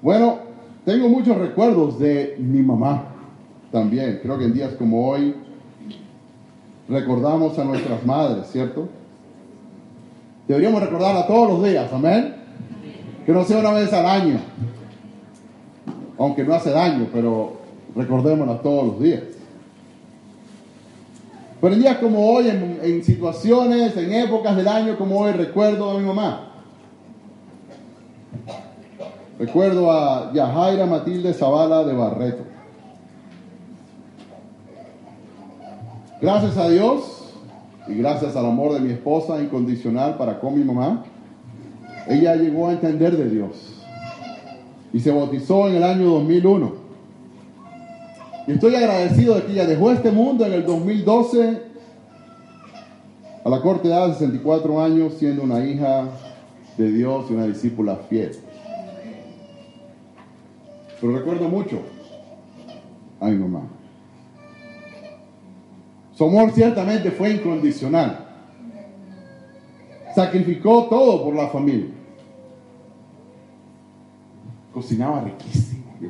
Bueno, tengo muchos recuerdos de mi mamá también. Creo que en días como hoy recordamos a nuestras madres, ¿cierto? Deberíamos recordarla todos los días, amén. Que no sea una vez al año. Aunque no hace daño, pero recordémosla todos los días. Pero en días como hoy, en, situaciones, en épocas del año como hoy, recuerdo a mi mamá. Recuerdo a Yajaira Matilde Zavala de Barreto. Gracias a Dios y gracias al amor de mi esposa incondicional para con mi mamá, ella llegó a entender de Dios y se bautizó en el año 2001. Y estoy agradecido de que ella dejó este mundo en el 2012 a la corta edad de 64 años siendo una hija de Dios y una discípula fiel. Pero recuerdo mucho a mi mamá. Su amor ciertamente fue incondicional. Sacrificó todo por la familia. Cocinaba riquísimo. Yo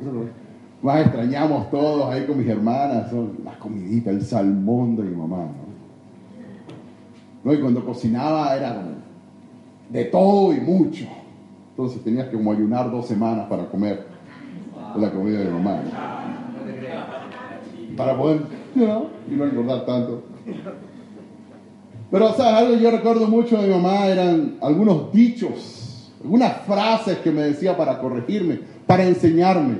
más extrañamos todos ahí con mis hermanas, son las comiditas, el salmón de mi mamá. ¿no? Y cuando cocinaba era de todo y mucho. Entonces tenías que como ayunar dos semanas para comer la comida de mamá. Para poder, y no engordar tanto. Pero, ¿sabes? Algo yo recuerdo mucho de mi mamá eran algunos dichos, algunas frases que me decía para corregirme, para enseñarme.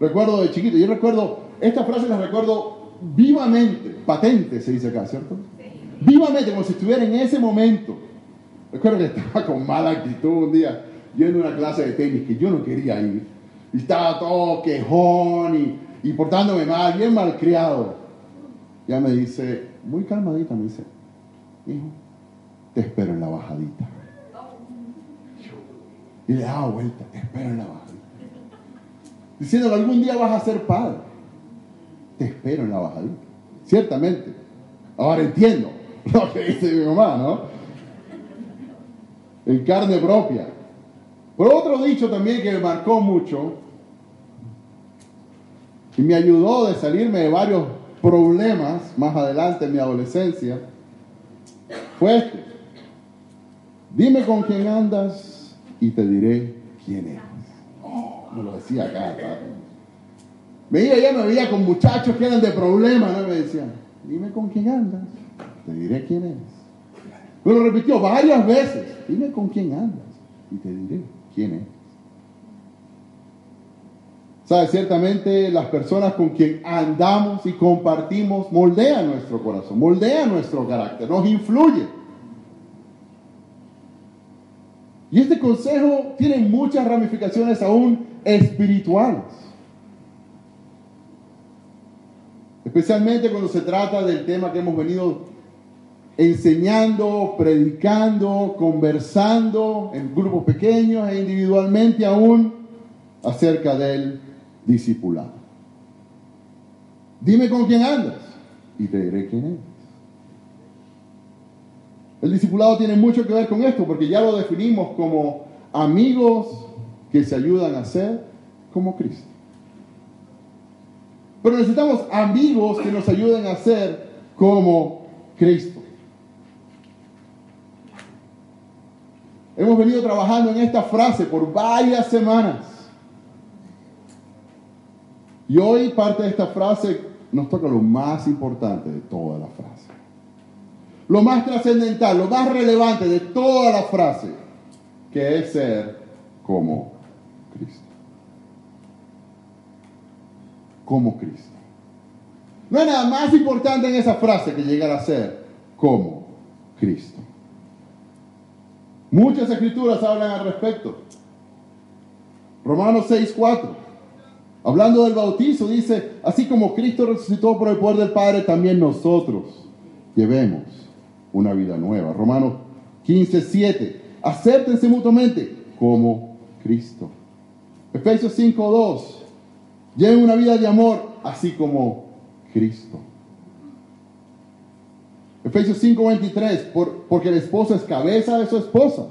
Recuerdo de chiquito, yo recuerdo, estas frases las recuerdo vivamente, patente se dice acá, ¿cierto? Vivamente, como si estuviera en ese momento. Recuerdo que estaba con mala actitud un día, yendo a una clase de tenis que yo no quería ir. Estaba todo quejón y, y portándome mal, bien malcriado. Ya me dice, muy calmadita, me dice, hijo, te espero en la bajadita. Y le daba vuelta, te espero en la bajadita. Diciendo que algún día vas a ser padre. Te espero en la bajadita. Ciertamente. Ahora entiendo lo que dice mi mamá, ¿no? En carne propia. Pero otro dicho también que me marcó mucho y me ayudó de salirme de varios problemas más adelante en mi adolescencia fue este. Dime con quién andas y te diré quién eres. Oh, me lo decía acá. Me iba ya me veía con muchachos que eran de problemas, ¿no? Me decían, dime con quién andas, te diré quién eres. Me lo repitió varias veces, dime con quién andas y te diré quién eres. ¿Sabes? Ciertamente las personas con quien andamos y compartimos moldean nuestro corazón, moldean nuestro carácter, nos influyen. Y este consejo tiene muchas ramificaciones aún espirituales. Especialmente cuando se trata del tema que hemos venido enseñando, predicando, conversando en grupos pequeños e individualmente aún acerca del discipulado. Dime con quién andas y te diré quién eres. El discipulado tiene mucho que ver con esto porque ya lo definimos como amigos que se ayudan a ser como Cristo. Pero necesitamos amigos que nos ayuden a ser como Cristo. Hemos venido trabajando en esta frase por varias semanas. Y hoy parte de esta frase nos toca lo más importante de toda la frase. Lo más trascendental, lo más relevante de toda la frase, que es ser como Cristo. Como Cristo. No hay nada más importante en esa frase que llegar a ser como Cristo. Muchas escrituras hablan al respecto. Romanos 6, 4. Hablando del bautizo, dice, así como Cristo resucitó por el poder del Padre, también nosotros llevemos una vida nueva. Romanos 15, 7. Acéptense mutuamente como Cristo. Efesios 5, 2. Lleven una vida de amor, así como Cristo. Efesios 5, 23. Por, porque el esposo es cabeza de su esposa,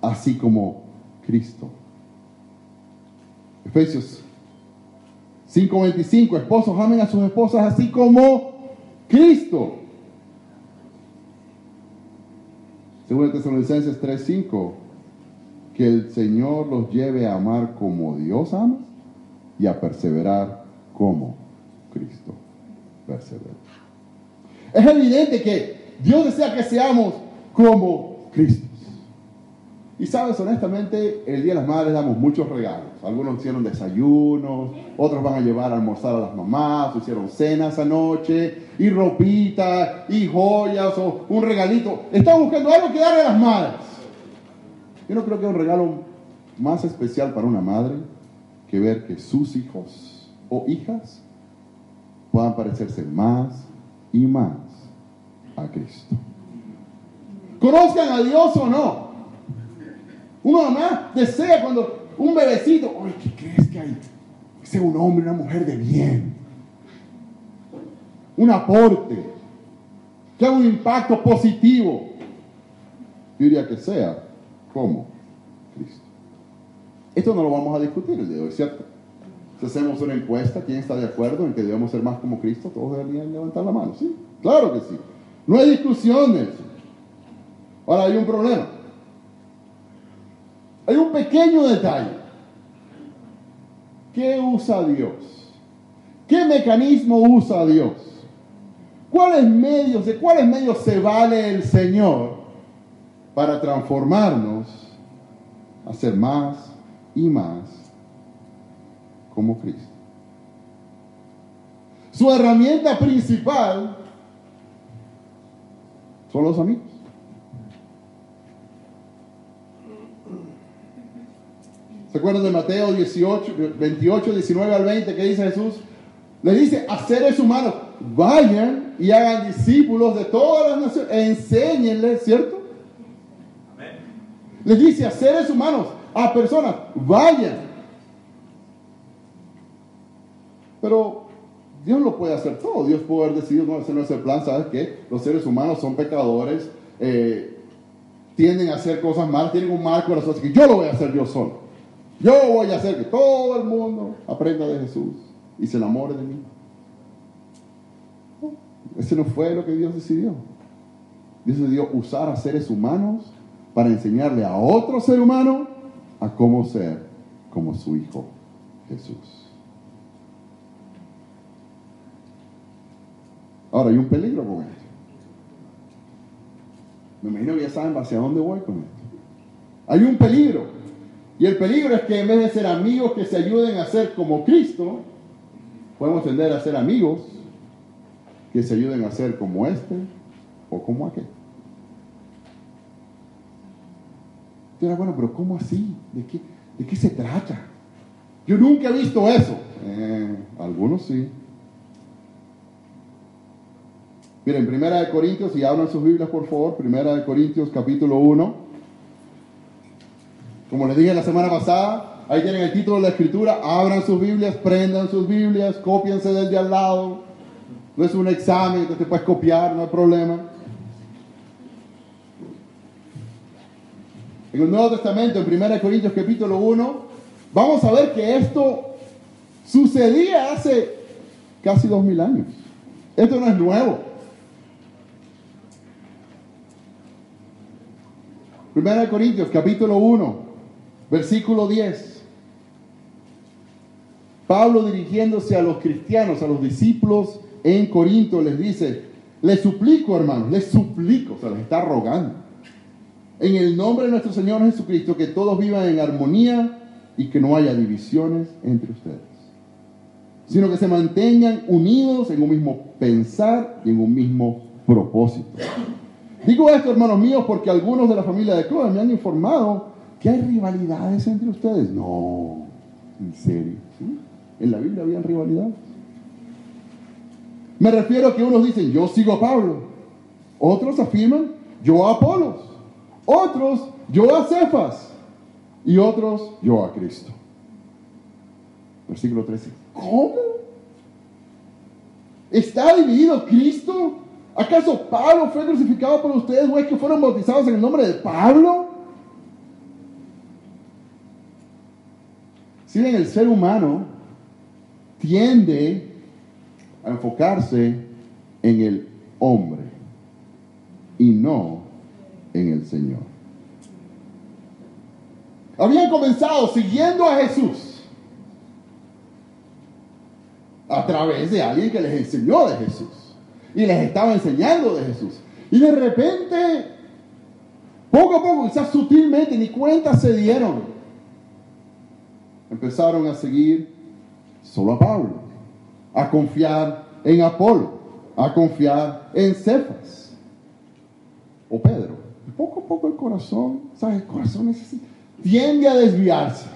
así como Cristo Efesios 5:25, esposos amen a sus esposas así como Cristo. Según Tesalonicenses 3:5, que el Señor los lleve a amar como Dios ama y a perseverar como Cristo persevera. Es evidente que Dios desea que seamos como Cristo. Y sabes, honestamente, el Día de las Madres damos muchos regalos. Algunos hicieron desayunos, otros van a llevar a almorzar a las mamás, hicieron cenas anoche, y ropita, y joyas, o un regalito. Están buscando algo que darle a las madres. Yo no creo que un regalo más especial para una madre que ver que sus hijos o hijas puedan parecerse más y más a Cristo. Conozcan a Dios o no, uno además desea cuando un bebecito, ¿qué crees que hay? Que sea un hombre, una mujer de bien. Un aporte. Que haga un impacto positivo. Yo diría que sea como Cristo. Esto no lo vamos a discutir el día de hoy, ¿cierto? Si hacemos una encuesta, ¿quién está de acuerdo en que debemos ser más como Cristo? Todos deberían levantar la mano, ¿sí? Claro que sí. No hay eso. Ahora hay un problema. Hay un pequeño detalle. ¿Qué usa Dios? ¿Qué mecanismo usa Dios? ¿Cuáles medios, de cuáles medios se vale el Señor para transformarnos a ser más y más como Cristo? Su herramienta principal son los amigos. ¿Se acuerdan de Mateo 18, 28, 19 al 20 que dice Jesús? Le dice a seres humanos, vayan y hagan discípulos de todas las naciones, e enséñenles, ¿cierto? Les dice a seres humanos, a personas, vayan. Pero Dios lo puede hacer todo. Dios puede haber decidido, no, ese no es el plan, ¿sabes qué? Los seres humanos son pecadores, eh, tienden a hacer cosas malas, tienen un mal corazón, así que yo lo voy a hacer yo solo. Yo voy a hacer que todo el mundo aprenda de Jesús y se enamore de mí. Ese no fue lo que Dios decidió. Dios decidió usar a seres humanos para enseñarle a otro ser humano a cómo ser como su Hijo Jesús. Ahora, hay un peligro con esto. Me imagino que ya saben hacia dónde voy con esto. Hay un peligro. Y el peligro es que en vez de ser amigos que se ayuden a ser como Cristo, podemos tender a ser amigos que se ayuden a ser como este o como aquel. Entonces, bueno, pero ¿cómo así? ¿De qué, ¿De qué se trata? Yo nunca he visto eso. Eh, algunos sí. Miren, Primera de Corintios, y abran sus Biblias por favor, Primera de Corintios capítulo 1. Como les dije la semana pasada, ahí tienen el título de la escritura, abran sus Biblias, prendan sus Biblias, cópiense del de al lado. No es un examen, entonces te puedes copiar, no hay problema. En el Nuevo Testamento, en 1 Corintios capítulo 1, vamos a ver que esto sucedía hace casi dos mil años. Esto no es nuevo. 1 Corintios capítulo 1, Versículo 10. Pablo dirigiéndose a los cristianos, a los discípulos en Corinto, les dice, les suplico hermanos, les suplico, o sea, les está rogando, en el nombre de nuestro Señor Jesucristo, que todos vivan en armonía y que no haya divisiones entre ustedes, sino que se mantengan unidos en un mismo pensar y en un mismo propósito. Digo esto, hermanos míos, porque algunos de la familia de Chloe me han informado ¿Que hay rivalidades entre ustedes? No, en serio. En la Biblia habían rivalidades. Me refiero a que unos dicen, yo sigo a Pablo. Otros afirman, yo a Apolos. Otros, yo a Cefas. Y otros, yo a Cristo. Versículo 13. ¿Cómo? ¿Está dividido Cristo? ¿Acaso Pablo fue crucificado por ustedes o es que fueron bautizados en el nombre de Pablo? Si bien el ser humano tiende a enfocarse en el hombre y no en el Señor. Habían comenzado siguiendo a Jesús a través de alguien que les enseñó de Jesús y les estaba enseñando de Jesús. Y de repente, poco a poco, quizás sutilmente, ni cuenta se dieron, empezaron a seguir solo a Pablo, a confiar en Apolo, a confiar en Cefas o Pedro. poco a poco el corazón, ¿sabes? El corazón necesita, tiende a desviarse.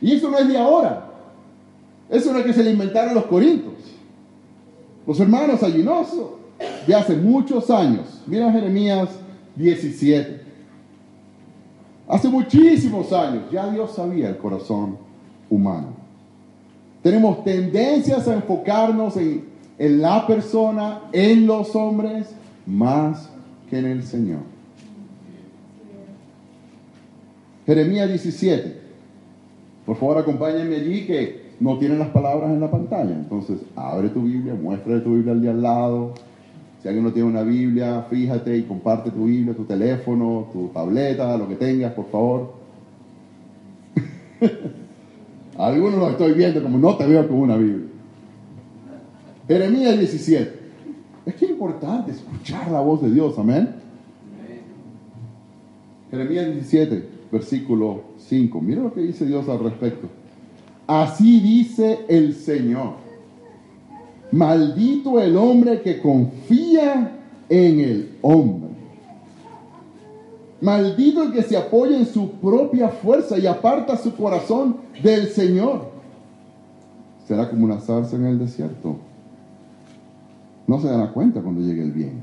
Y eso no es de ahora. Eso no es que se le inventaron los corintios. Los hermanos allinosos de hace muchos años. Mira Jeremías 17. Hace muchísimos años ya Dios sabía el corazón humano. Tenemos tendencias a enfocarnos en, la persona, en los hombres, más que en el Señor. Jeremías 17. Por favor, acompáñenme allí que no tienen las palabras en la pantalla. Entonces, abre tu Biblia, muéstrale tu Biblia al de al lado. Si alguien no tiene una Biblia, fíjate y comparte tu Biblia, tu teléfono, tu tableta, lo que tengas, por favor. Algunos los estoy viendo como no te veo con una Biblia. Jeremías 17. Es que es importante escuchar la voz de Dios, amén. Jeremías 17, versículo 5. Mira lo que dice Dios al respecto. Así dice el Señor. Maldito el hombre que confía en el hombre. Maldito el que se apoya en su propia fuerza y aparta su corazón del Señor. Será como una zarza en el desierto. No se dará cuenta cuando llegue el bien.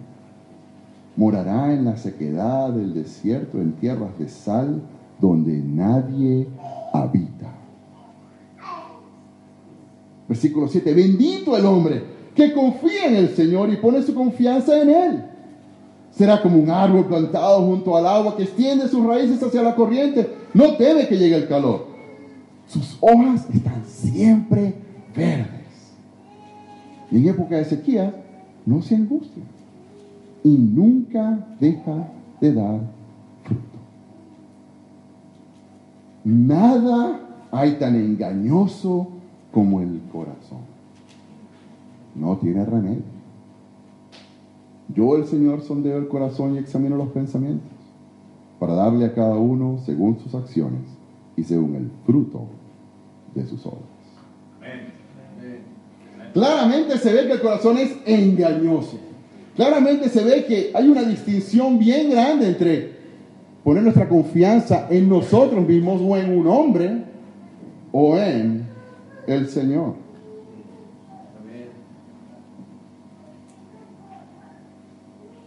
Morará en la sequedad del desierto, en tierras de sal, donde nadie Versículo 7. Bendito el hombre que confía en el Señor y pone su confianza en Él. Será como un árbol plantado junto al agua que extiende sus raíces hacia la corriente. No teme que llegue el calor. Sus hojas están siempre verdes. Y en época de sequía no se angustia. Y nunca deja de dar fruto. Nada hay tan engañoso como el corazón. No tiene remedio. Yo, el Señor, sondeo el corazón y examino los pensamientos para darle a cada uno según sus acciones y según el fruto de sus obras. Claramente se ve que el corazón es engañoso. Claramente se ve que hay una distinción bien grande entre poner nuestra confianza en nosotros mismos o en un hombre o en el Señor.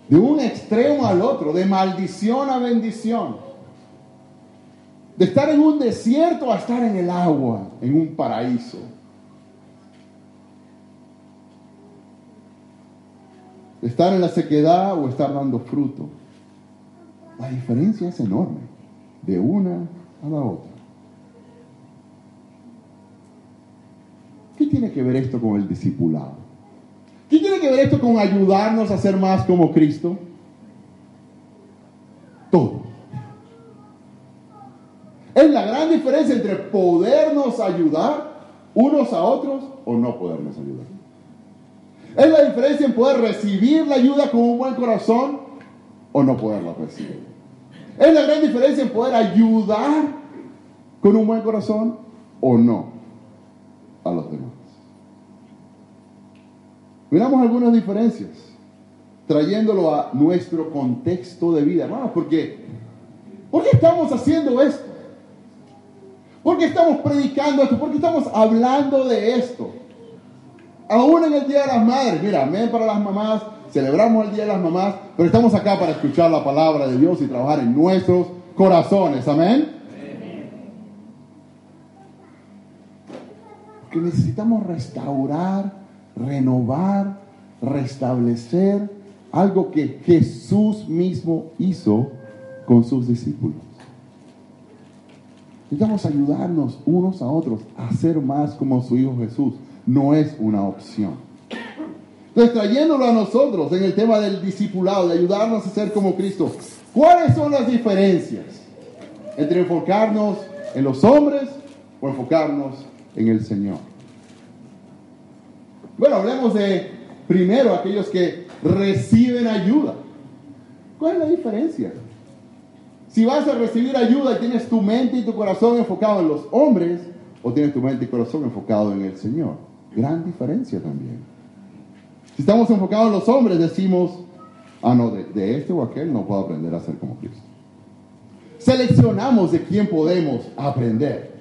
De un extremo al otro, de maldición a bendición. De estar en un desierto a estar en el agua, en un paraíso. De estar en la sequedad o estar dando fruto. La diferencia es enorme, de una a la otra. ¿Qué tiene que ver esto con el discipulado? ¿Qué tiene que ver esto con ayudarnos a ser más como Cristo? Todo. Es la gran diferencia entre podernos ayudar unos a otros o no podernos ayudar. Es la diferencia en poder recibir la ayuda con un buen corazón o no poderla recibir. Es la gran diferencia en poder ayudar con un buen corazón o no a los demás. Miramos algunas diferencias, trayéndolo a nuestro contexto de vida, hermanos, porque ¿por qué estamos haciendo esto? ¿Por qué estamos predicando esto? ¿Por qué estamos hablando de esto? Aún en el Día de las Madres, mira, amén para las mamás, celebramos el Día de las Mamás, pero estamos acá para escuchar la palabra de Dios y trabajar en nuestros corazones, amén. Que necesitamos restaurar, renovar, restablecer algo que Jesús mismo hizo con sus discípulos. Necesitamos ayudarnos unos a otros a ser más como su Hijo Jesús. No es una opción. Entonces, trayéndolo a nosotros en el tema del discipulado, de ayudarnos a ser como Cristo, ¿cuáles son las diferencias entre enfocarnos en los hombres o enfocarnos en el Señor? Bueno, hablemos de primero aquellos que reciben ayuda. ¿Cuál es la diferencia? Si vas a recibir ayuda y tienes tu mente y tu corazón enfocado en los hombres, o tienes tu mente y corazón enfocado en el Señor. Gran diferencia también. Si estamos enfocados en los hombres, decimos, ah, no, de, de este o aquel no puedo aprender a ser como Cristo. Seleccionamos de quién podemos aprender.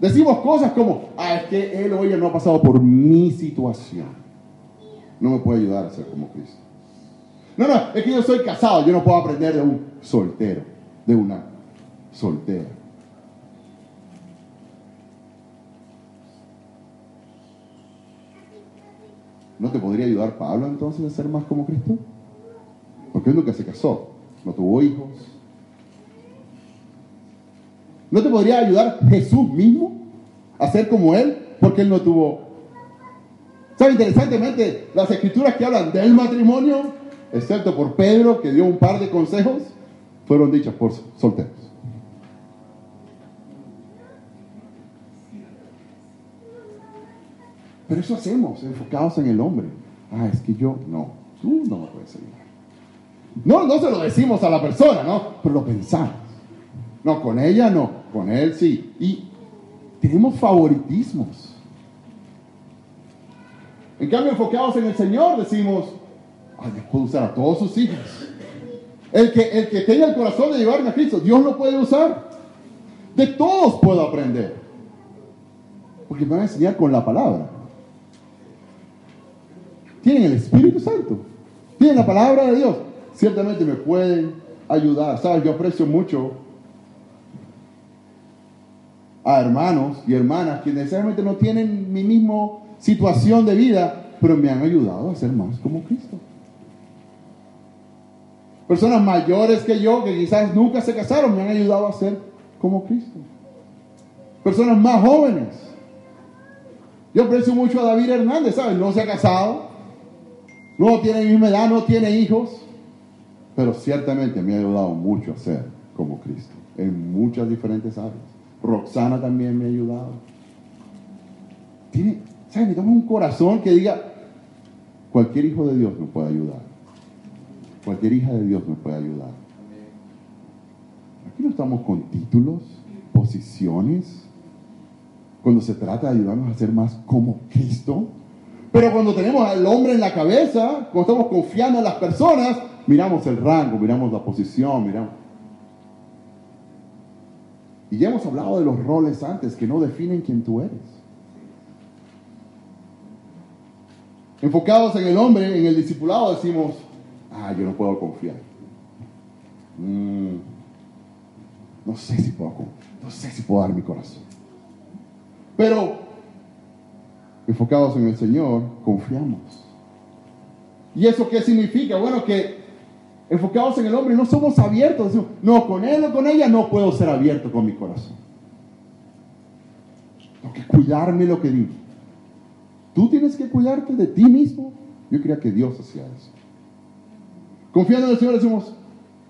Decimos cosas como, ah, es que él o ella no ha pasado por mi situación. No me puede ayudar a ser como Cristo. No, no, es que yo soy casado, yo no puedo aprender de un soltero, de una soltera. ¿No te podría ayudar Pablo entonces a ser más como Cristo? Porque él nunca se casó, no tuvo hijos. ¿No te podría ayudar Jesús mismo a ser como él? Porque él no tuvo... ¿Sabe interesantemente las escrituras que hablan del matrimonio, excepto por Pedro, que dio un par de consejos, fueron dichas por solteros? Pero eso hacemos, enfocados en el hombre. Ah, es que yo, no, tú no me puedes ayudar. No, no se lo decimos a la persona, ¿no? Pero lo pensamos. No, con ella no, con él sí. Y tenemos favoritismos. En cambio, enfocados en el Señor, decimos, ay, Dios puede usar a todos sus hijos. El que, el que tenga el corazón de llevarme a Cristo, Dios lo puede usar. De todos puedo aprender. Porque me van a enseñar con la palabra tienen el Espíritu Santo, tienen la palabra de Dios, ciertamente me pueden ayudar. ¿Sabes? Yo aprecio mucho a hermanos y hermanas que necesariamente no tienen mi misma situación de vida, pero me han ayudado a ser más como Cristo. Personas mayores que yo, que quizás nunca se casaron, me han ayudado a ser como Cristo. Personas más jóvenes. Yo aprecio mucho a David Hernández, ¿sabes? No se ha casado, no tiene misma edad, no tiene hijos, pero ciertamente me ha ayudado mucho a ser como Cristo en muchas diferentes áreas. Roxana también me ha ayudado. Tiene, ¿sabes? Necesitamos un corazón que diga, cualquier hijo de Dios me puede ayudar. Cualquier hija de Dios me puede ayudar. Aquí no estamos con títulos, posiciones. Cuando se trata de ayudarnos a ser más como Cristo, pero cuando tenemos al hombre en la cabeza, cuando estamos confiando en las personas, miramos el rango, miramos la posición, miramos. Y ya hemos hablado de los roles antes que no definen quién tú eres. Enfocados en el hombre, en el discipulado, decimos, ah, yo no puedo confiar. Mm, no sé si puedo, no sé si puedo dar mi corazón. Pero enfocados en el Señor, confiamos. ¿Y eso qué significa? Bueno, que enfocados en el hombre no somos abiertos. no, con él o con ella no puedo ser abierto con mi corazón. Tengo que cuidarme lo que digo. Tú tienes que cuidarte de ti mismo. Yo creía que Dios hacía eso. Confiando en el Señor decimos,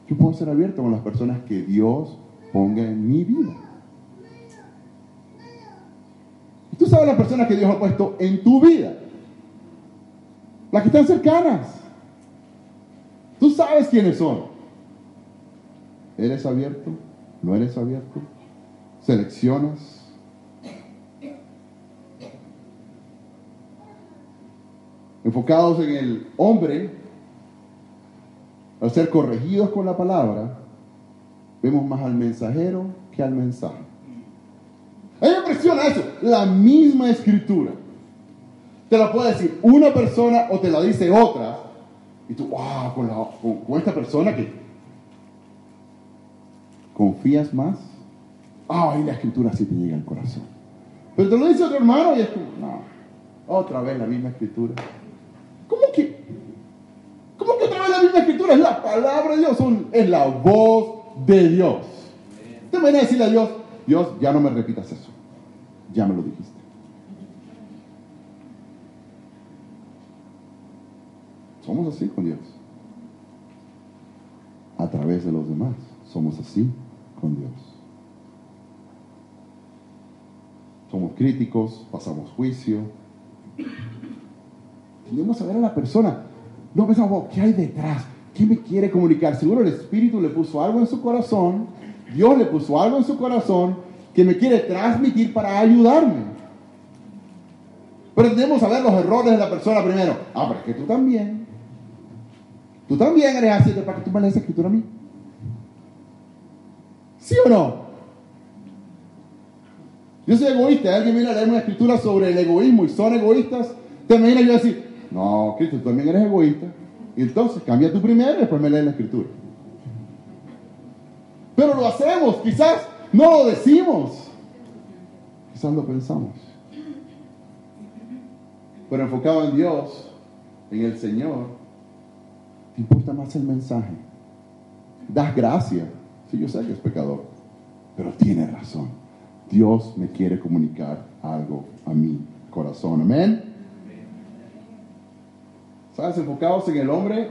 yo puedo ser abierto con las personas que Dios ponga en mi vida. Tú sabes las personas que Dios ha puesto en tu vida. Las que están cercanas. Tú sabes quiénes son. ¿Eres abierto? ¿No eres abierto? ¿Seleccionas? Enfocados en el hombre, al ser corregidos con la palabra, vemos más al mensajero que al mensaje. A mí me impresiona eso. La misma escritura. Te la puede decir una persona o te la dice otra. Y tú, wow, con, esta persona que confías más. Ah, ahí la escritura sí te llega al corazón. Pero te lo dice otro hermano y es como, no, otra vez la misma escritura. ¿Cómo que? ¿Cómo que otra vez la misma escritura? Es la palabra de Dios, es la voz de Dios. Te van a decirle a Dios, Dios, ya no me repitas eso. Ya me lo dijiste. Somos así con Dios. A través de los demás. Somos así con Dios. Somos críticos, pasamos juicio. Tenemos a ver a la persona. No pensamos, ¿qué hay detrás? ¿Qué me quiere comunicar? Seguro el Espíritu le puso algo en su corazón. Dios le puso algo en su corazón que me quiere transmitir para ayudarme. Pero tenemos a ver los errores de la persona primero. Ah, pero es que tú también. Tú también eres así, para que tú me lees escritura a mí. ¿Sí o no? Yo soy egoísta. Alguien viene a leer una escritura sobre el egoísmo y son egoístas. Te imaginas yo decir, no, Cristo, tú también eres egoísta. Y entonces cambia tú primero y después me lees la escritura. Pero lo hacemos, quizás no lo decimos. Quizás lo pensamos. Pero enfocado en Dios, en el Señor, te importa más el mensaje. Das gracia. Sí, yo sé que es pecador, pero tiene razón. Dios me quiere comunicar algo a mi corazón. Amén. ¿Sabes? Enfocados en el hombre,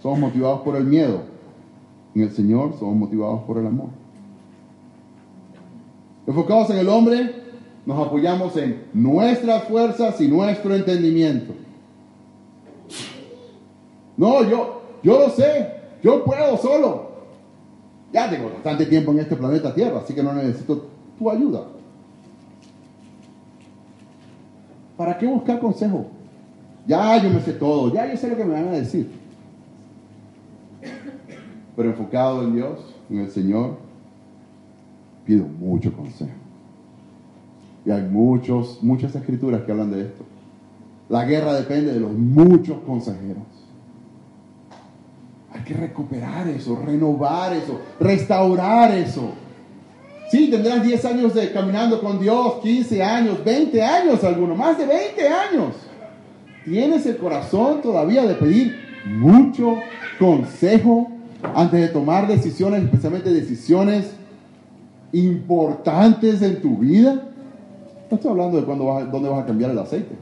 somos motivados por el miedo. En el Señor somos motivados por el amor. Enfocados en el hombre, nos apoyamos en nuestras fuerzas y nuestro entendimiento. No, yo, yo lo sé, yo puedo solo. Ya tengo bastante tiempo en este planeta Tierra, así que no necesito tu ayuda. ¿Para qué buscar consejo? Ya yo me sé todo, ya yo sé lo que me van a decir. Pero enfocado en Dios, en el Señor, pido mucho consejo. Y hay muchos, muchas escrituras que hablan de esto. La guerra depende de los muchos consejeros. Que recuperar eso, renovar eso, restaurar eso. Sí, tendrás 10 años de caminando con Dios, 15 años, 20 años algunos, más de 20 años. Tienes el corazón todavía de pedir mucho consejo antes de tomar decisiones, especialmente decisiones importantes en tu vida. No estoy hablando de cuándo vas, dónde vas a cambiar el aceite.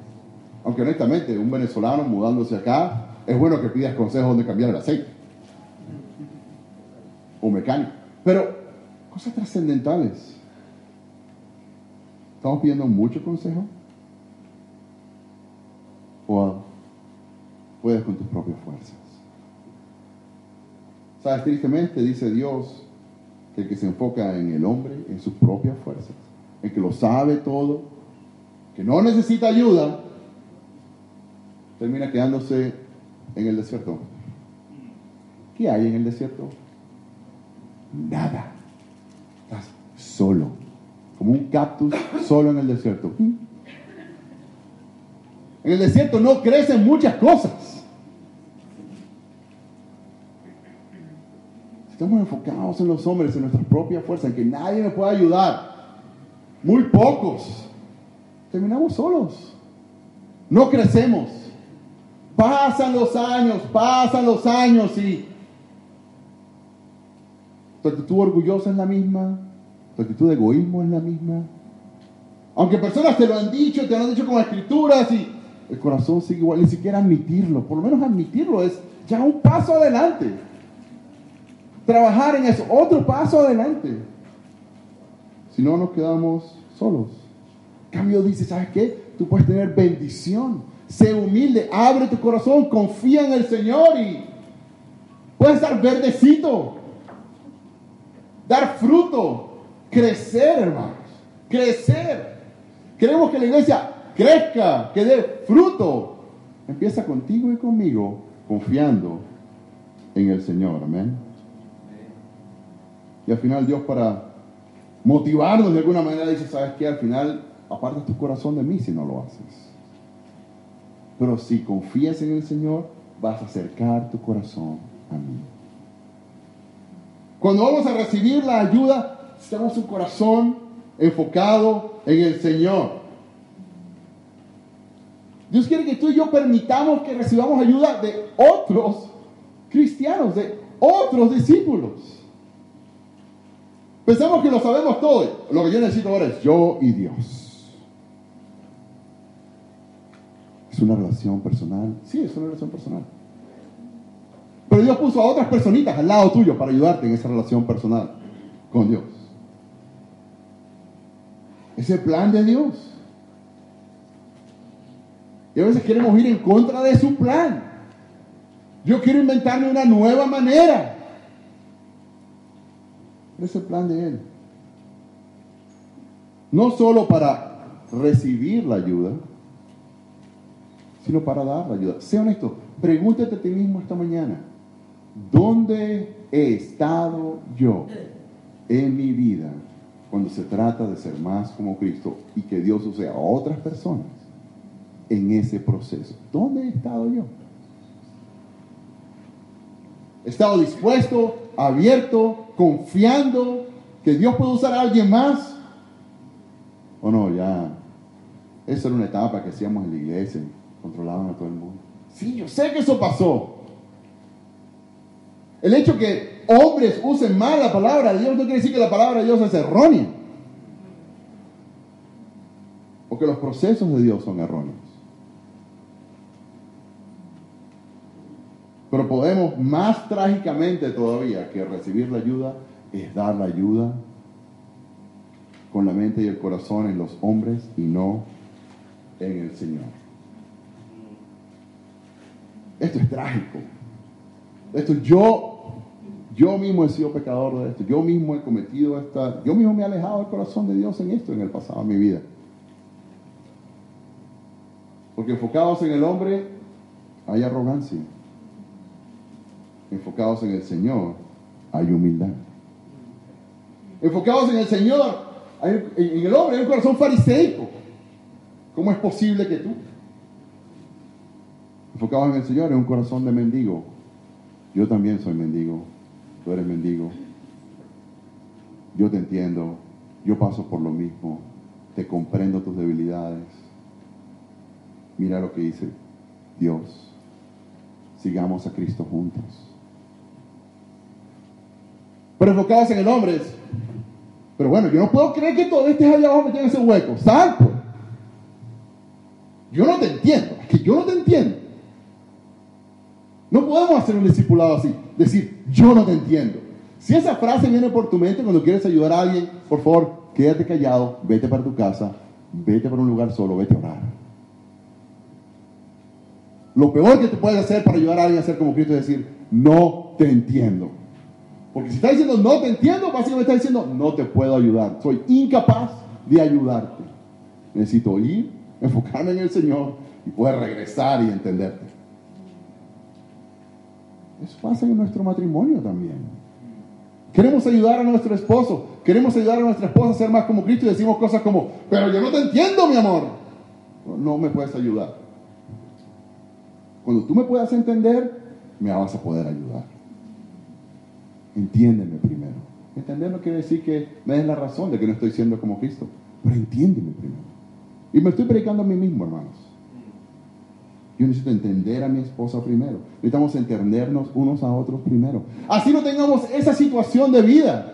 Aunque honestamente, un venezolano mudándose acá, es bueno que pidas consejo dónde cambiar el aceite. O mecánico. Pero cosas trascendentales. ¿Estamos pidiendo mucho consejo? ¿O puedes con tus propias fuerzas? ¿Sabes? Tristemente dice Dios que el que se enfoca en el hombre, en sus propias fuerzas, en que lo sabe todo, que no necesita ayuda, termina quedándose en el desierto. ¿Qué hay en el desierto? Nada. Estás solo, como un cactus solo en el desierto. En el desierto no crecen muchas cosas. Estamos enfocados en los hombres, en nuestra propia fuerza, en que nadie me pueda ayudar. Muy pocos. Terminamos solos. No crecemos. Pasan los años, pasan los años y tu actitud orgullosa es la misma, tu actitud de egoísmo es la misma. Aunque personas te lo han dicho, te lo han dicho con escrituras y el corazón sigue igual, ni siquiera admitirlo, por lo menos admitirlo es ya un paso adelante. Trabajar en eso, otro paso adelante. Si no, nos quedamos solos. cambio dice, ¿sabes qué? Tú puedes tener bendición. Sé humilde, abre tu corazón, confía en el Señor y puedes estar verdecito. Dar fruto, crecer, hermanos. Crecer. Queremos que la iglesia crezca, que dé fruto. Empieza contigo y conmigo, confiando en el Señor. Amén. Y al final Dios para motivarnos de alguna manera dice, ¿sabes qué? Al final apartas tu corazón de mí si no lo haces. Pero si confías en el Señor, vas a acercar tu corazón a mí. Cuando vamos a recibir la ayuda, necesitamos un corazón enfocado en el Señor. Dios quiere que tú y yo permitamos que recibamos ayuda de otros cristianos, de otros discípulos. Pensamos que lo sabemos todo. Lo que yo necesito ahora es yo y Dios. ¿Es una relación personal? Sí, es una relación personal. Pero Dios puso a otras personitas al lado tuyo para ayudarte en esa relación personal con Dios. Es el plan de Dios. Y a veces queremos ir en contra de su plan. Yo quiero inventarme una nueva manera. Es el plan de Él. No solo para recibir la ayuda, sino para dar la ayuda. Sea honesto, pregúntate a ti mismo esta mañana, ¿dónde he estado yo en mi vida cuando se trata de ser más como Cristo y que Dios use a otras personas en ese proceso? ¿Dónde he estado yo? He estado dispuesto, abierto, confiando que Dios puede usar a alguien más. ¿O no? Ya. Esa era una etapa que hacíamos en la iglesia, controlaban a todo el mundo. Sí, yo sé que eso pasó. El hecho que hombres usen mal la palabra de Dios no quiere decir que la palabra de Dios es errónea. O que los procesos de Dios son erróneos. Pero podemos más trágicamente todavía que recibir la ayuda es dar la ayuda con la mente y el corazón en los hombres y no en el Señor. Esto es trágico. Esto yo, yo mismo he sido pecador de esto. Yo mismo he cometido esta, yo mismo me he alejado del corazón de Dios en esto en el pasado de mi vida. Porque enfocados en el hombre hay arrogancia enfocados en el Señor, hay humildad. Enfocados en el Señor, en el hombre hay un corazón fariseico. ¿Cómo es posible que tú? Enfocados en el Señor, hay un corazón de mendigo. Yo también soy mendigo. Tú eres mendigo. Yo te entiendo. Yo paso por lo mismo. Te comprendo tus debilidades. Mira lo que dice Dios. Sigamos a Cristo juntos pero enfocados en el hombre. Pero bueno, yo no puedo creer que todo estés allá abajo metido en ese hueco. Santo. Yo no te entiendo. Es que yo no te entiendo. No podemos hacer un discipulado así. Decir, yo no te entiendo. Si esa frase viene por tu mente cuando quieres ayudar a alguien, por favor, quédate callado, vete para tu casa, vete para un lugar solo, vete a orar. Lo peor que te puedes hacer para ayudar a alguien a ser como Cristo es decir, no te entiendo. Porque si está diciendo no te entiendo, básicamente está diciendo no te puedo ayudar. Soy incapaz de ayudarte. Necesito ir, enfocarme en el Señor y poder regresar y entenderte. Eso pasa en nuestro matrimonio también. Queremos ayudar a nuestro esposo, queremos ayudar a nuestra esposa a ser más como Cristo y decimos cosas como, pero yo no te entiendo, mi amor. No me puedes ayudar. Cuando tú me puedas entender, me vas a poder ayudar. Entiéndeme primero. Entender no quiere decir que me des la razón de que no estoy siendo como Cristo, pero entiéndeme primero. Y me estoy predicando a mí mismo, hermanos. Yo necesito entender a mi esposa primero. Necesitamos entendernos unos a otros primero. Así no tengamos esa situación de vida.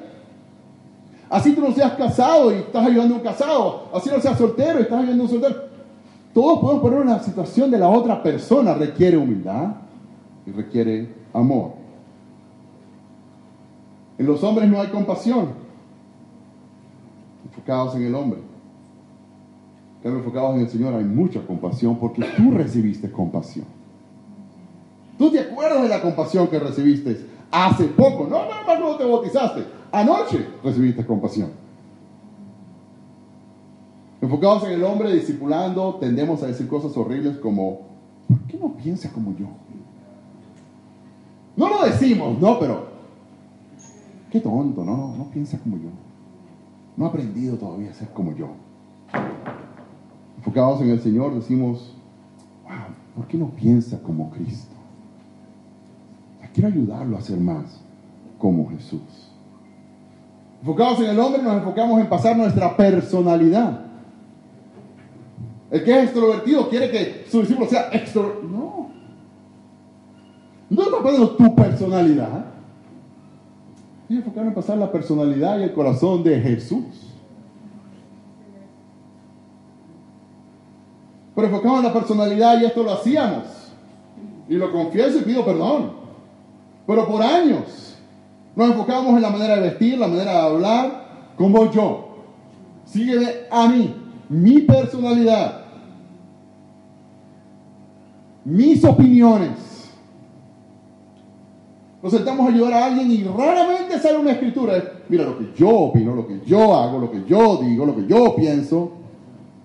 Así tú no seas casado y estás ayudando a un casado. Así no seas soltero y estás ayudando a un soltero. Todos podemos poner una situación de la otra persona. Requiere humildad y requiere amor. En los hombres no hay compasión. Enfocados en el hombre. Enfocados en el Señor hay mucha compasión porque tú recibiste compasión. Tú te acuerdas de la compasión que recibiste hace poco. No, no, no, no te bautizaste. Anoche recibiste compasión. Enfocados en el hombre, discipulando, tendemos a decir cosas horribles como, ¿por qué no piensa como yo? No lo decimos, no, pero Qué tonto, no, no piensa como yo. No ha aprendido todavía a ser como yo. Enfocados en el Señor decimos, wow, ¿por qué no piensa como Cristo? Quiero ayudarlo a ser más como Jesús. Enfocados en el hombre nos enfocamos en pasar nuestra personalidad. El que es extrovertido quiere que su discípulo sea extrovertido. No. No está poniendo tu personalidad. Estoy enfocado en pasar la personalidad y el corazón de Jesús. Pero enfocado en la personalidad y esto lo hacíamos. Y lo confieso y pido perdón. Pero por años nos enfocamos en la manera de vestir, la manera de hablar, como yo. Sígueme a mí, mi personalidad, mis opiniones. Nos sentamos a ayudar a alguien y raramente sale una escritura. Mira lo que yo opino, lo que yo hago, lo que yo digo, lo que yo pienso.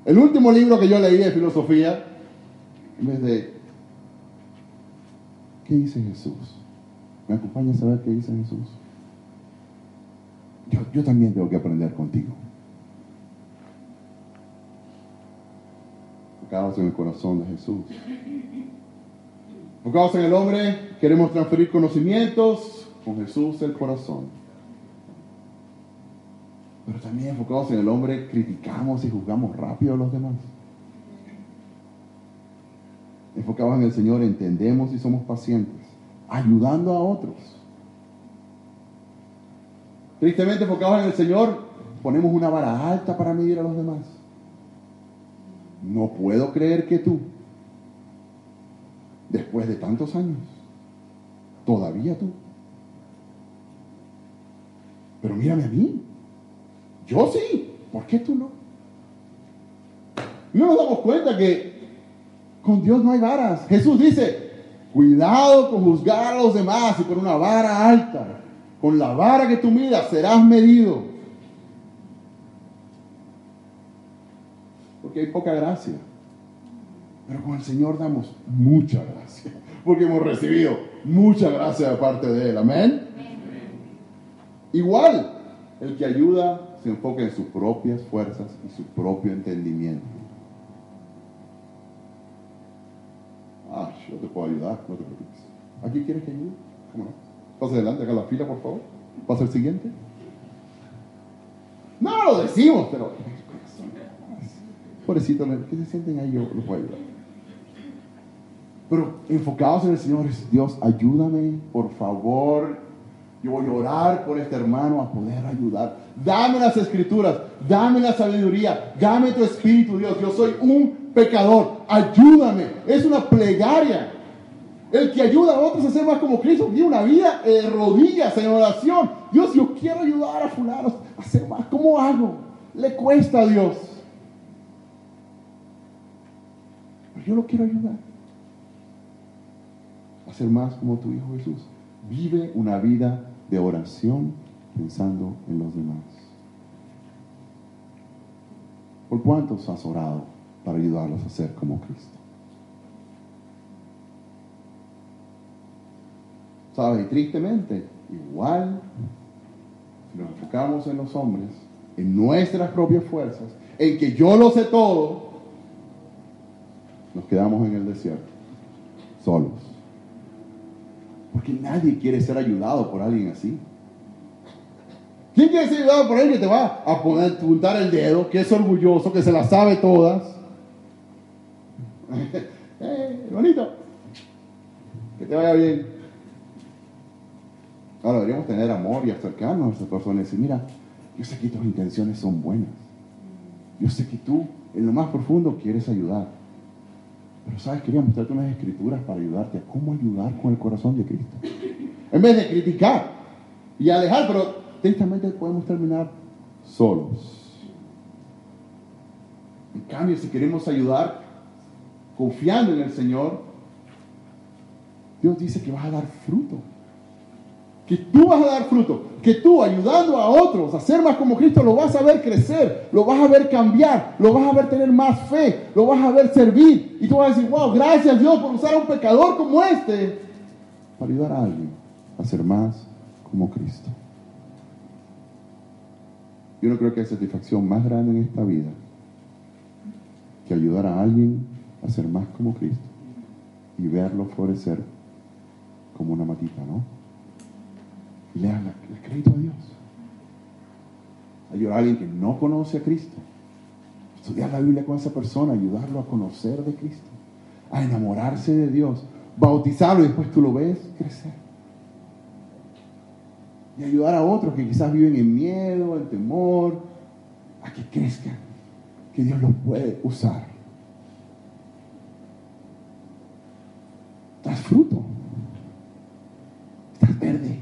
El último libro que yo leí de filosofía, en vez de, ¿qué dice Jesús? ¿Me acompaña a saber qué dice Jesús? Yo, yo también tengo que aprender contigo. Enfocados en el corazón de Jesús. Enfocados en el hombre, queremos transferir conocimientos con Jesús el corazón. Pero también enfocados en el hombre, criticamos y juzgamos rápido a los demás. Enfocados en el Señor, entendemos y somos pacientes, ayudando a otros. Tristemente enfocados en el Señor, ponemos una vara alta para medir a los demás. No puedo creer que tú, después de tantos años, todavía tú. Pero mírame a mí. Yo sí. ¿Por qué tú no? No nos damos cuenta que con Dios no hay varas. Jesús dice, cuidado con juzgar a los demás y con una vara alta. Con la vara que tú miras serás medido. Porque hay poca gracia. Pero con el Señor damos mucha gracia. Porque hemos recibido mucha gracia de parte de Él. Amén. Igual, el que ayuda se enfoca en sus propias fuerzas y su propio entendimiento. Ah, yo te puedo ayudar, no te preocupes. ¿Aquí quieres que ayude? ¿Cómo no? Pasa adelante, haga la fila, por favor. Pasa el siguiente. No lo decimos, pero. Pobrecito, ¿qué se sienten ahí? Yo los puedo ayudar. Pero enfocados en el Señor, Dios, ayúdame, por favor. Yo voy a orar por este hermano a poder ayudar. Dame las escrituras, dame la sabiduría, dame tu espíritu, Dios. Yo soy un pecador, ayúdame. Es una plegaria. El que ayuda a otros a ser más como Cristo vive una vida de rodillas en oración. Dios, yo quiero ayudar a fulanos a ser más. ¿Cómo hago? Le cuesta a Dios. Pero yo lo quiero ayudar a ser más como tu Hijo Jesús. Vive una vida de oración pensando en los demás. ¿Por cuántos has orado para ayudarlos a ser como Cristo? ¿Sabes? Y tristemente, igual, si nos enfocamos en los hombres, en nuestras propias fuerzas, en que yo lo sé todo, nos quedamos en el desierto, solos. Porque nadie quiere ser ayudado por alguien así. ¿Quién quiere ser ayudado por alguien que te va a poner, puntar el dedo, que es orgulloso, que se las sabe todas? eh, bonito. Que te vaya bien. Ahora deberíamos tener amor y acercarnos a esa persona y decir, mira, yo sé que tus intenciones son buenas. Yo sé que tú, en lo más profundo, quieres ayudar. Pero sabes, quería mostrarte unas escrituras para ayudarte a cómo ayudar con el corazón de Cristo. En vez de criticar y alejar, pero tristemente podemos terminar solos. En cambio, si queremos ayudar confiando en el Señor, Dios dice que vas a dar fruto que tú vas a dar fruto, que tú ayudando a otros a ser más como Cristo, lo vas a ver crecer, lo vas a ver cambiar, lo vas a ver tener más fe, lo vas a ver servir. Y tú vas a decir, wow, gracias Dios por usar a un pecador como este para ayudar a alguien a ser más como Cristo. Yo no creo que hay satisfacción más grande en esta vida que ayudar a alguien a ser más como Cristo y verlo florecer como una matita, ¿no? y le dan el crédito a Dios. Ayudar a alguien que no conoce a Cristo. Estudiar la Biblia con esa persona, ayudarlo a conocer de Cristo, a enamorarse de Dios, bautizarlo y después tú lo ves crecer. Y ayudar a otros que quizás viven en miedo, en temor, a que crezcan, que Dios los puede usar. Das fruto, estás verde.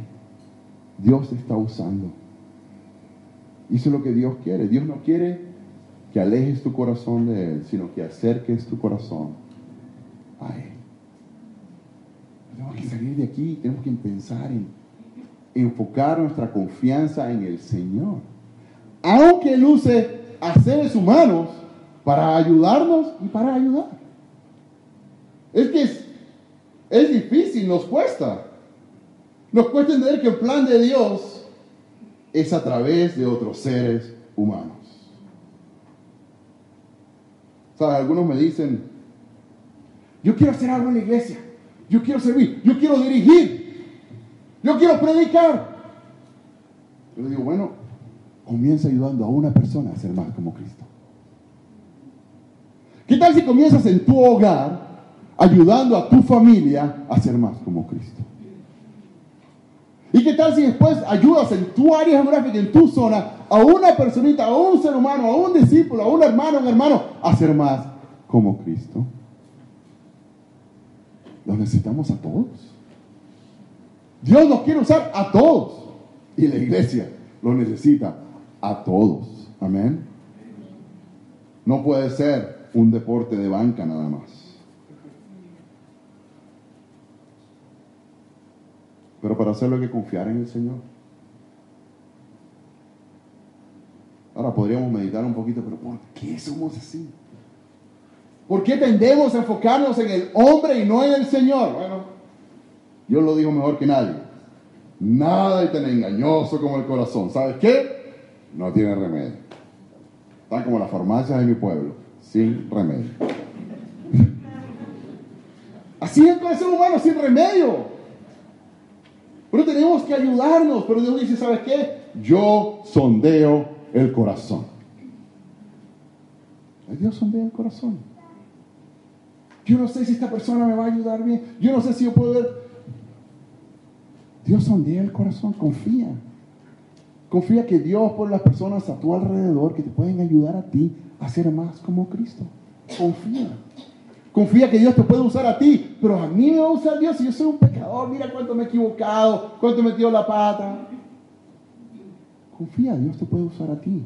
Dios te está usando. Y eso es lo que Dios quiere. Dios no quiere que alejes tu corazón de Él, sino que acerques tu corazón a Él. Tenemos que salir de aquí, tenemos que pensar en enfocar nuestra confianza en el Señor. Aunque Él use a seres humanos para ayudarnos y para ayudar. Es que es, es difícil, nos cuesta. Nos cuesta entender que el plan de Dios es a través de otros seres humanos. ¿Sabes? Algunos me dicen, yo quiero hacer algo en la iglesia, yo quiero servir, yo quiero dirigir, yo quiero predicar. Yo le digo, bueno, comienza ayudando a una persona a ser más como Cristo. ¿Qué tal si comienzas en tu hogar ayudando a tu familia a ser más como Cristo? ¿Y qué tal si después ayudas en tu área geográfica, en tu zona, a una personita, a un ser humano, a un discípulo, a un hermano, un hermano, a ser más como Cristo? Los necesitamos a todos. Dios nos quiere usar a todos. Y la iglesia lo necesita a todos. Amén. No puede ser un deporte de banca nada más. Pero para hacerlo hay que confiar en el Señor. Ahora podríamos meditar un poquito, pero ¿por qué somos así? ¿Por qué tendemos a enfocarnos en el hombre y no en el Señor? Bueno, yo lo digo mejor que nadie. Nada es tan engañoso como el corazón. ¿Sabes qué? No tiene remedio. Están como las farmacias de mi pueblo, sin remedio. Así es con el ser humano, sin remedio. Pero tenemos que ayudarnos. Pero Dios dice, ¿sabes qué? Yo sondeo el corazón. Dios sondea el corazón. Yo no sé si esta persona me va a ayudar bien. Yo no sé si yo puedo ver. Dios sondea el corazón. Confía. Confía que Dios pone las personas a tu alrededor que te pueden ayudar a ti a ser más como Cristo. Confía. Confía que Dios te puede usar a ti, pero a mí me va a usar Dios si yo soy un pecador. Mira cuánto me he equivocado, cuánto he metido la pata. Confía, Dios te puede usar a ti.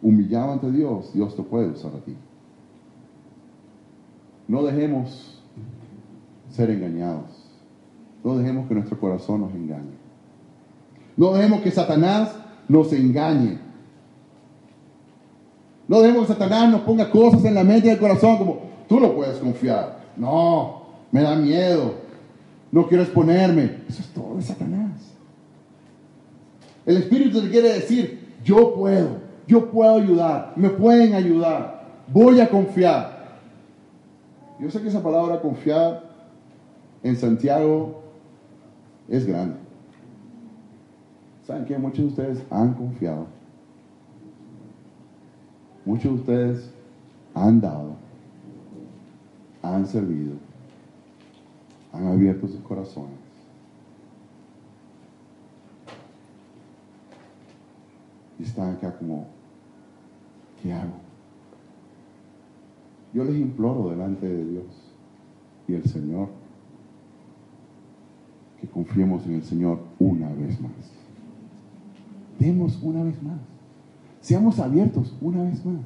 Humillado ante Dios, Dios te puede usar a ti. No dejemos ser engañados. No dejemos que nuestro corazón nos engañe. No dejemos que Satanás nos engañe. No dejemos que Satanás nos ponga cosas en la mente y el corazón como, tú no puedes confiar. No, me da miedo. No quiero exponerme. Eso es todo de Satanás. El Espíritu te quiere decir, yo puedo, yo puedo ayudar, me pueden ayudar, voy a confiar. Yo sé que esa palabra confiar en Santiago es grande. ¿Saben que Muchos de ustedes han confiado Muchos de ustedes han dado, han servido, han abierto sus corazones. Y están acá como, ¿qué hago? Yo les imploro delante de Dios y el Señor que confiemos en el Señor una vez más. Demos una vez más. Seamos abiertos una vez más.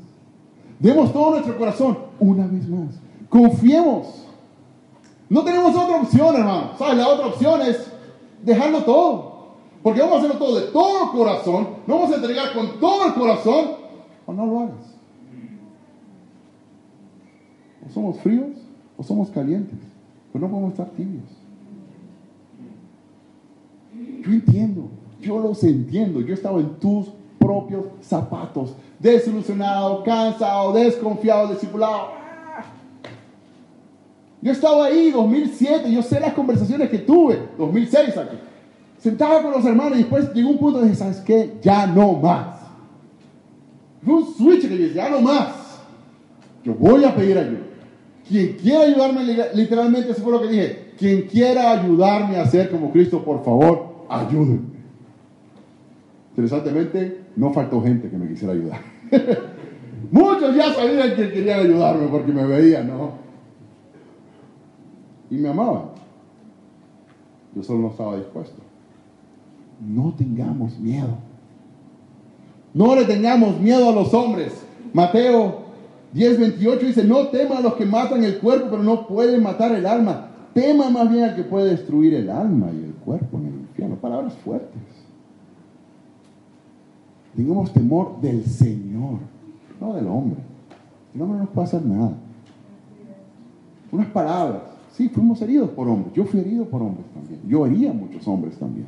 Demos todo nuestro corazón una vez más. Confiemos. No tenemos otra opción, hermano. ¿Sabes? La otra opción es dejarlo todo. Porque vamos a hacerlo todo de todo corazón. No vamos a entregar con todo el corazón. O no lo hagas. O somos fríos o somos calientes. Pero no podemos estar tibios. Yo entiendo. Yo los entiendo. Yo he estado en tus propios zapatos. Desilusionado, cansado, desconfiado, discipulado. Yo estaba ahí 2007, yo sé las conversaciones que tuve, 2006 aquí. Sentaba con los hermanos y después llegó un punto de ¿sabes qué? Ya no más. Fue un switch que dije, ya no más. Yo voy a pedir ayuda. Quien quiera ayudarme, literalmente, eso fue lo que dije. Quien quiera ayudarme a ser como Cristo, por favor, ayúdenme. Interesantemente, no faltó gente que me quisiera ayudar. Muchos ya sabían que querían ayudarme porque me veían, ¿no? Y me amaban. Yo solo no estaba dispuesto. No tengamos miedo. No le tengamos miedo a los hombres. Mateo 10:28 dice, no tema a los que matan el cuerpo, pero no pueden matar el alma. Tema más bien al que puede destruir el alma y el cuerpo en el infierno. Palabras fuertes. Tengamos temor del Señor, no del hombre. El hombre no nos puede hacer nada. Unas palabras. Sí, fuimos heridos por hombres. Yo fui herido por hombres también. Yo hería a muchos hombres también.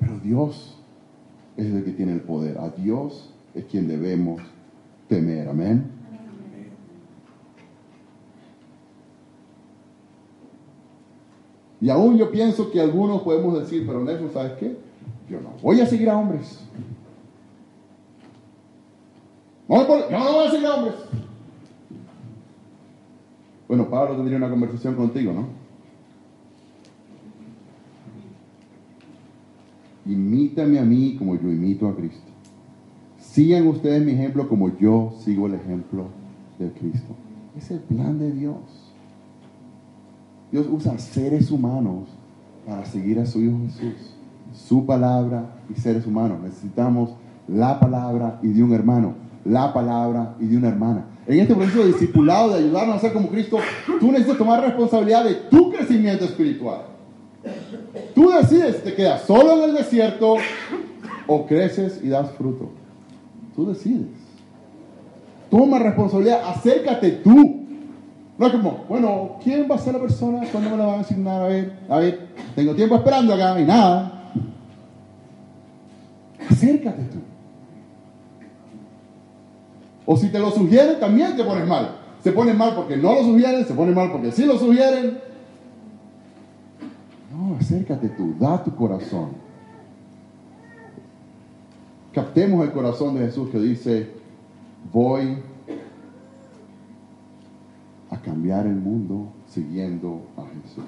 Pero Dios es el que tiene el poder. A Dios es quien debemos temer. Amén. Y aún yo pienso que algunos podemos decir, pero Nelson, ¿sabes qué? Yo no voy a seguir a hombres. yo no voy a seguir a hombres. Bueno, Pablo tendría una conversación contigo, ¿no? Imítame a mí como yo imito a Cristo. Sigan ustedes mi ejemplo como yo sigo el ejemplo de Cristo. Es el plan de Dios. Dios usa seres humanos para seguir a su Hijo Jesús. Su palabra y seres humanos. Necesitamos la palabra y de un hermano. La palabra y de una hermana. En este proceso de discipulado, de ayudarnos a ser como Cristo, tú necesitas tomar responsabilidad de tu crecimiento espiritual. Tú decides, te quedas solo en el desierto o creces y das fruto. Tú decides. Toma responsabilidad, acércate tú. No es como, bueno, ¿quién va a ser la persona? ¿Cuándo me la van a asignar? A ver, a ver, tengo tiempo esperando acá y nada. Acércate tú. O si te lo sugieren, también te pones mal. Se ponen mal porque no lo sugieren, se ponen mal porque sí lo sugieren. No, acércate tú, da tu corazón. Captemos el corazón de Jesús que dice, voy a cambiar el mundo siguiendo a Jesús.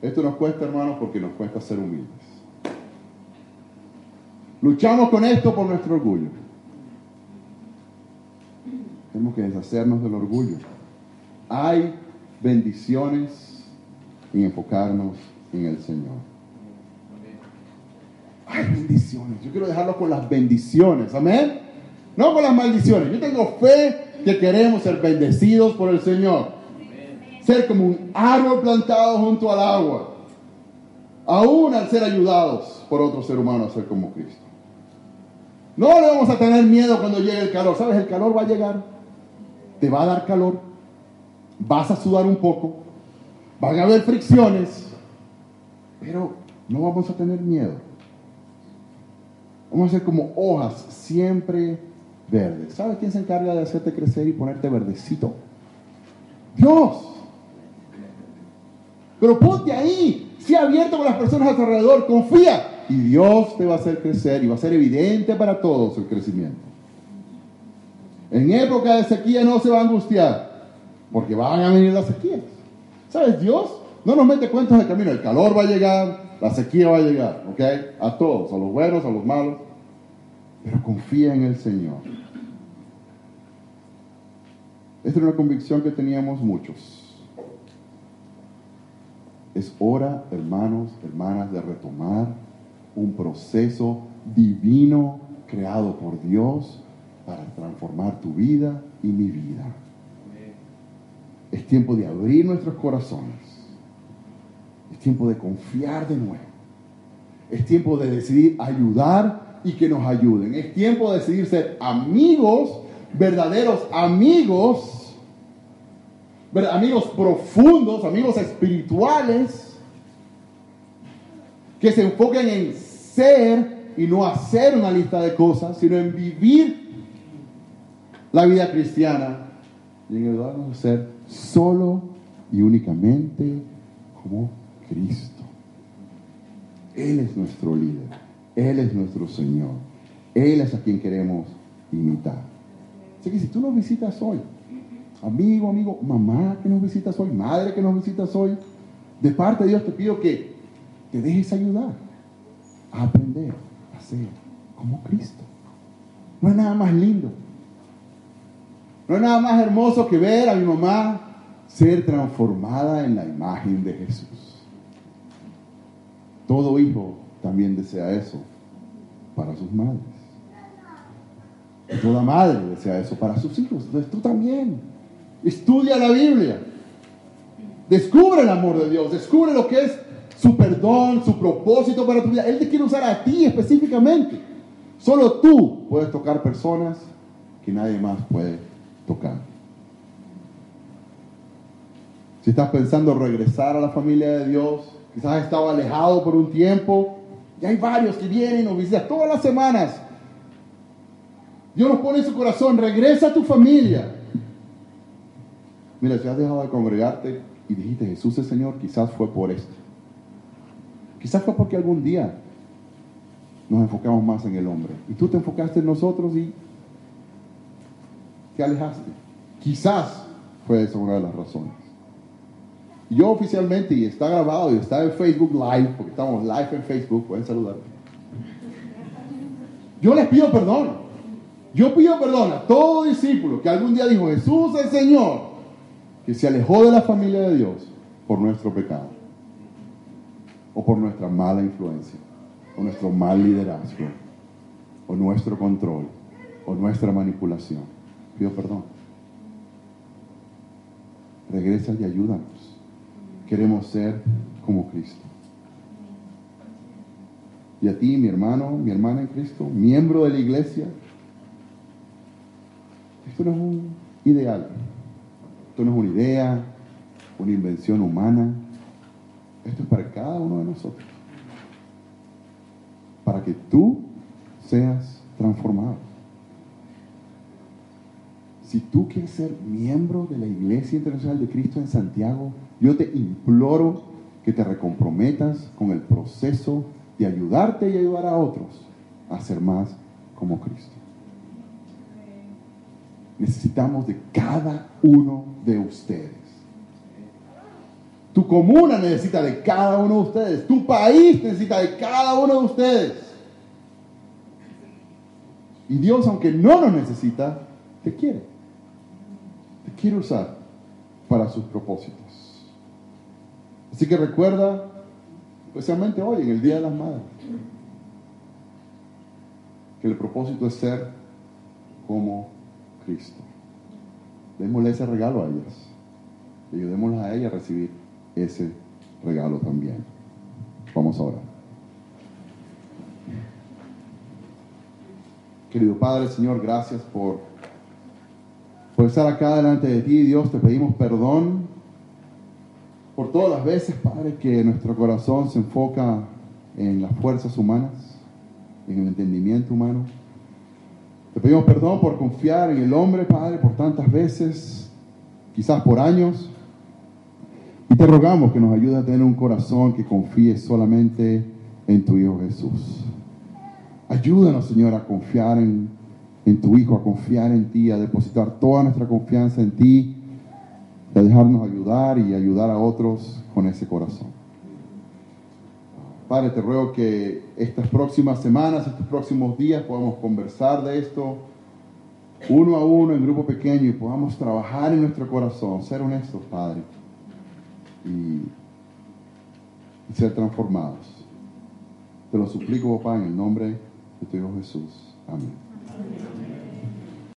Esto nos cuesta, hermanos, porque nos cuesta ser humildes. Luchamos con esto por nuestro orgullo. Tenemos que deshacernos del orgullo. Hay bendiciones en enfocarnos en el Señor. Hay bendiciones. Yo quiero dejarlo con las bendiciones. Amén. No con las maldiciones. Yo tengo fe que queremos ser bendecidos por el Señor. Ser como un árbol plantado junto al agua. Aún al ser ayudados por otro ser humano a ser como Cristo. No le vamos a tener miedo cuando llegue el calor. ¿Sabes? El calor va a llegar. Te va a dar calor. Vas a sudar un poco. Van a haber fricciones. Pero no vamos a tener miedo. Vamos a ser como hojas siempre verdes. ¿Sabes quién se encarga de hacerte crecer y ponerte verdecito? Dios. Pero ponte ahí. Sea abierto con las personas a tu alrededor. Confía y Dios te va a hacer crecer y va a ser evidente para todos el crecimiento. En época de sequía no se va a angustiar, porque van a venir las sequías. ¿Sabes? Dios no nos mete cuentos de camino. El calor va a llegar, la sequía va a llegar, ¿ok? A todos, a los buenos, a los malos. Pero confía en el Señor. Esta es una convicción que teníamos muchos. Es hora, hermanos, hermanas, de retomar un proceso divino creado por Dios para transformar tu vida y mi vida. Es tiempo de abrir nuestros corazones. Es tiempo de confiar de nuevo. Es tiempo de decidir ayudar y que nos ayuden. Es tiempo de decidir ser amigos, verdaderos amigos, amigos profundos, amigos espirituales que se enfoquen en ser y no hacer una lista de cosas, sino en vivir la vida cristiana y en ayudarnos a ser solo y únicamente como Cristo. Él es nuestro líder, Él es nuestro Señor, Él es a quien queremos imitar. Así que si tú nos visitas hoy, amigo, amigo, mamá que nos visitas hoy, madre que nos visitas hoy, de parte de Dios te pido que te dejes ayudar a aprender a ser como Cristo. No es nada más lindo. No es nada más hermoso que ver a mi mamá ser transformada en la imagen de Jesús. Todo hijo también desea eso para sus madres. toda madre desea eso para sus hijos. Entonces tú también. Estudia la Biblia. Descubre el amor de Dios. Descubre lo que es su perdón, su propósito para tu vida. Él te quiere usar a ti específicamente. Solo tú puedes tocar personas que nadie más puede tocar. Si estás pensando regresar a la familia de Dios, quizás has estado alejado por un tiempo, y hay varios que vienen o visitan todas las semanas. Dios nos pone en su corazón, regresa a tu familia. Mira, si has dejado de congregarte y dijiste Jesús es Señor, quizás fue por esto. Quizás fue porque algún día nos enfocamos más en el hombre. Y tú te enfocaste en nosotros y te alejaste. Quizás fue esa una de las razones. Yo oficialmente, y está grabado y está en Facebook Live, porque estamos live en Facebook, pueden saludar. Yo les pido perdón. Yo pido perdón a todo discípulo que algún día dijo Jesús el Señor, que se alejó de la familia de Dios por nuestro pecado o por nuestra mala influencia o nuestro mal liderazgo o nuestro control o nuestra manipulación. Pido perdón. Regresa y ayúdanos. Queremos ser como Cristo. Y a ti, mi hermano, mi hermana en Cristo, miembro de la iglesia, esto no es un ideal, esto no es una idea, una invención humana, esto es para cada uno de nosotros para que tú seas transformado. Si tú quieres ser miembro de la Iglesia Internacional de Cristo en Santiago, yo te imploro que te recomprometas con el proceso de ayudarte y ayudar a otros a ser más como Cristo. Necesitamos de cada uno de ustedes. Tu comuna necesita de cada uno de ustedes. Tu país necesita de cada uno de ustedes. Y Dios, aunque no nos necesita, te quiere. Te quiere usar para sus propósitos. Así que recuerda, especialmente hoy, en el Día de las Madres, que el propósito es ser como Cristo. Démosle ese regalo a ellas. Ayudémoslas a ellas a recibir ese regalo también. Vamos a orar. Querido Padre, Señor, gracias por, por estar acá delante de ti. Dios, te pedimos perdón por todas las veces, Padre, que nuestro corazón se enfoca en las fuerzas humanas, en el entendimiento humano. Te pedimos perdón por confiar en el hombre, Padre, por tantas veces, quizás por años. Y te rogamos que nos ayude a tener un corazón que confíe solamente en tu Hijo Jesús. Ayúdanos, Señor, a confiar en, en, tu Hijo, a confiar en ti, a depositar toda nuestra confianza en ti, a dejarnos ayudar y ayudar a otros con ese corazón. Padre, te ruego que estas próximas semanas, estos próximos días podamos conversar de esto uno a uno en grupo pequeño y podamos trabajar en nuestro corazón, ser honestos, Padre, y, y ser transformados. Te lo suplico, papá, en el nombre de tu Hijo Jesús. Amén.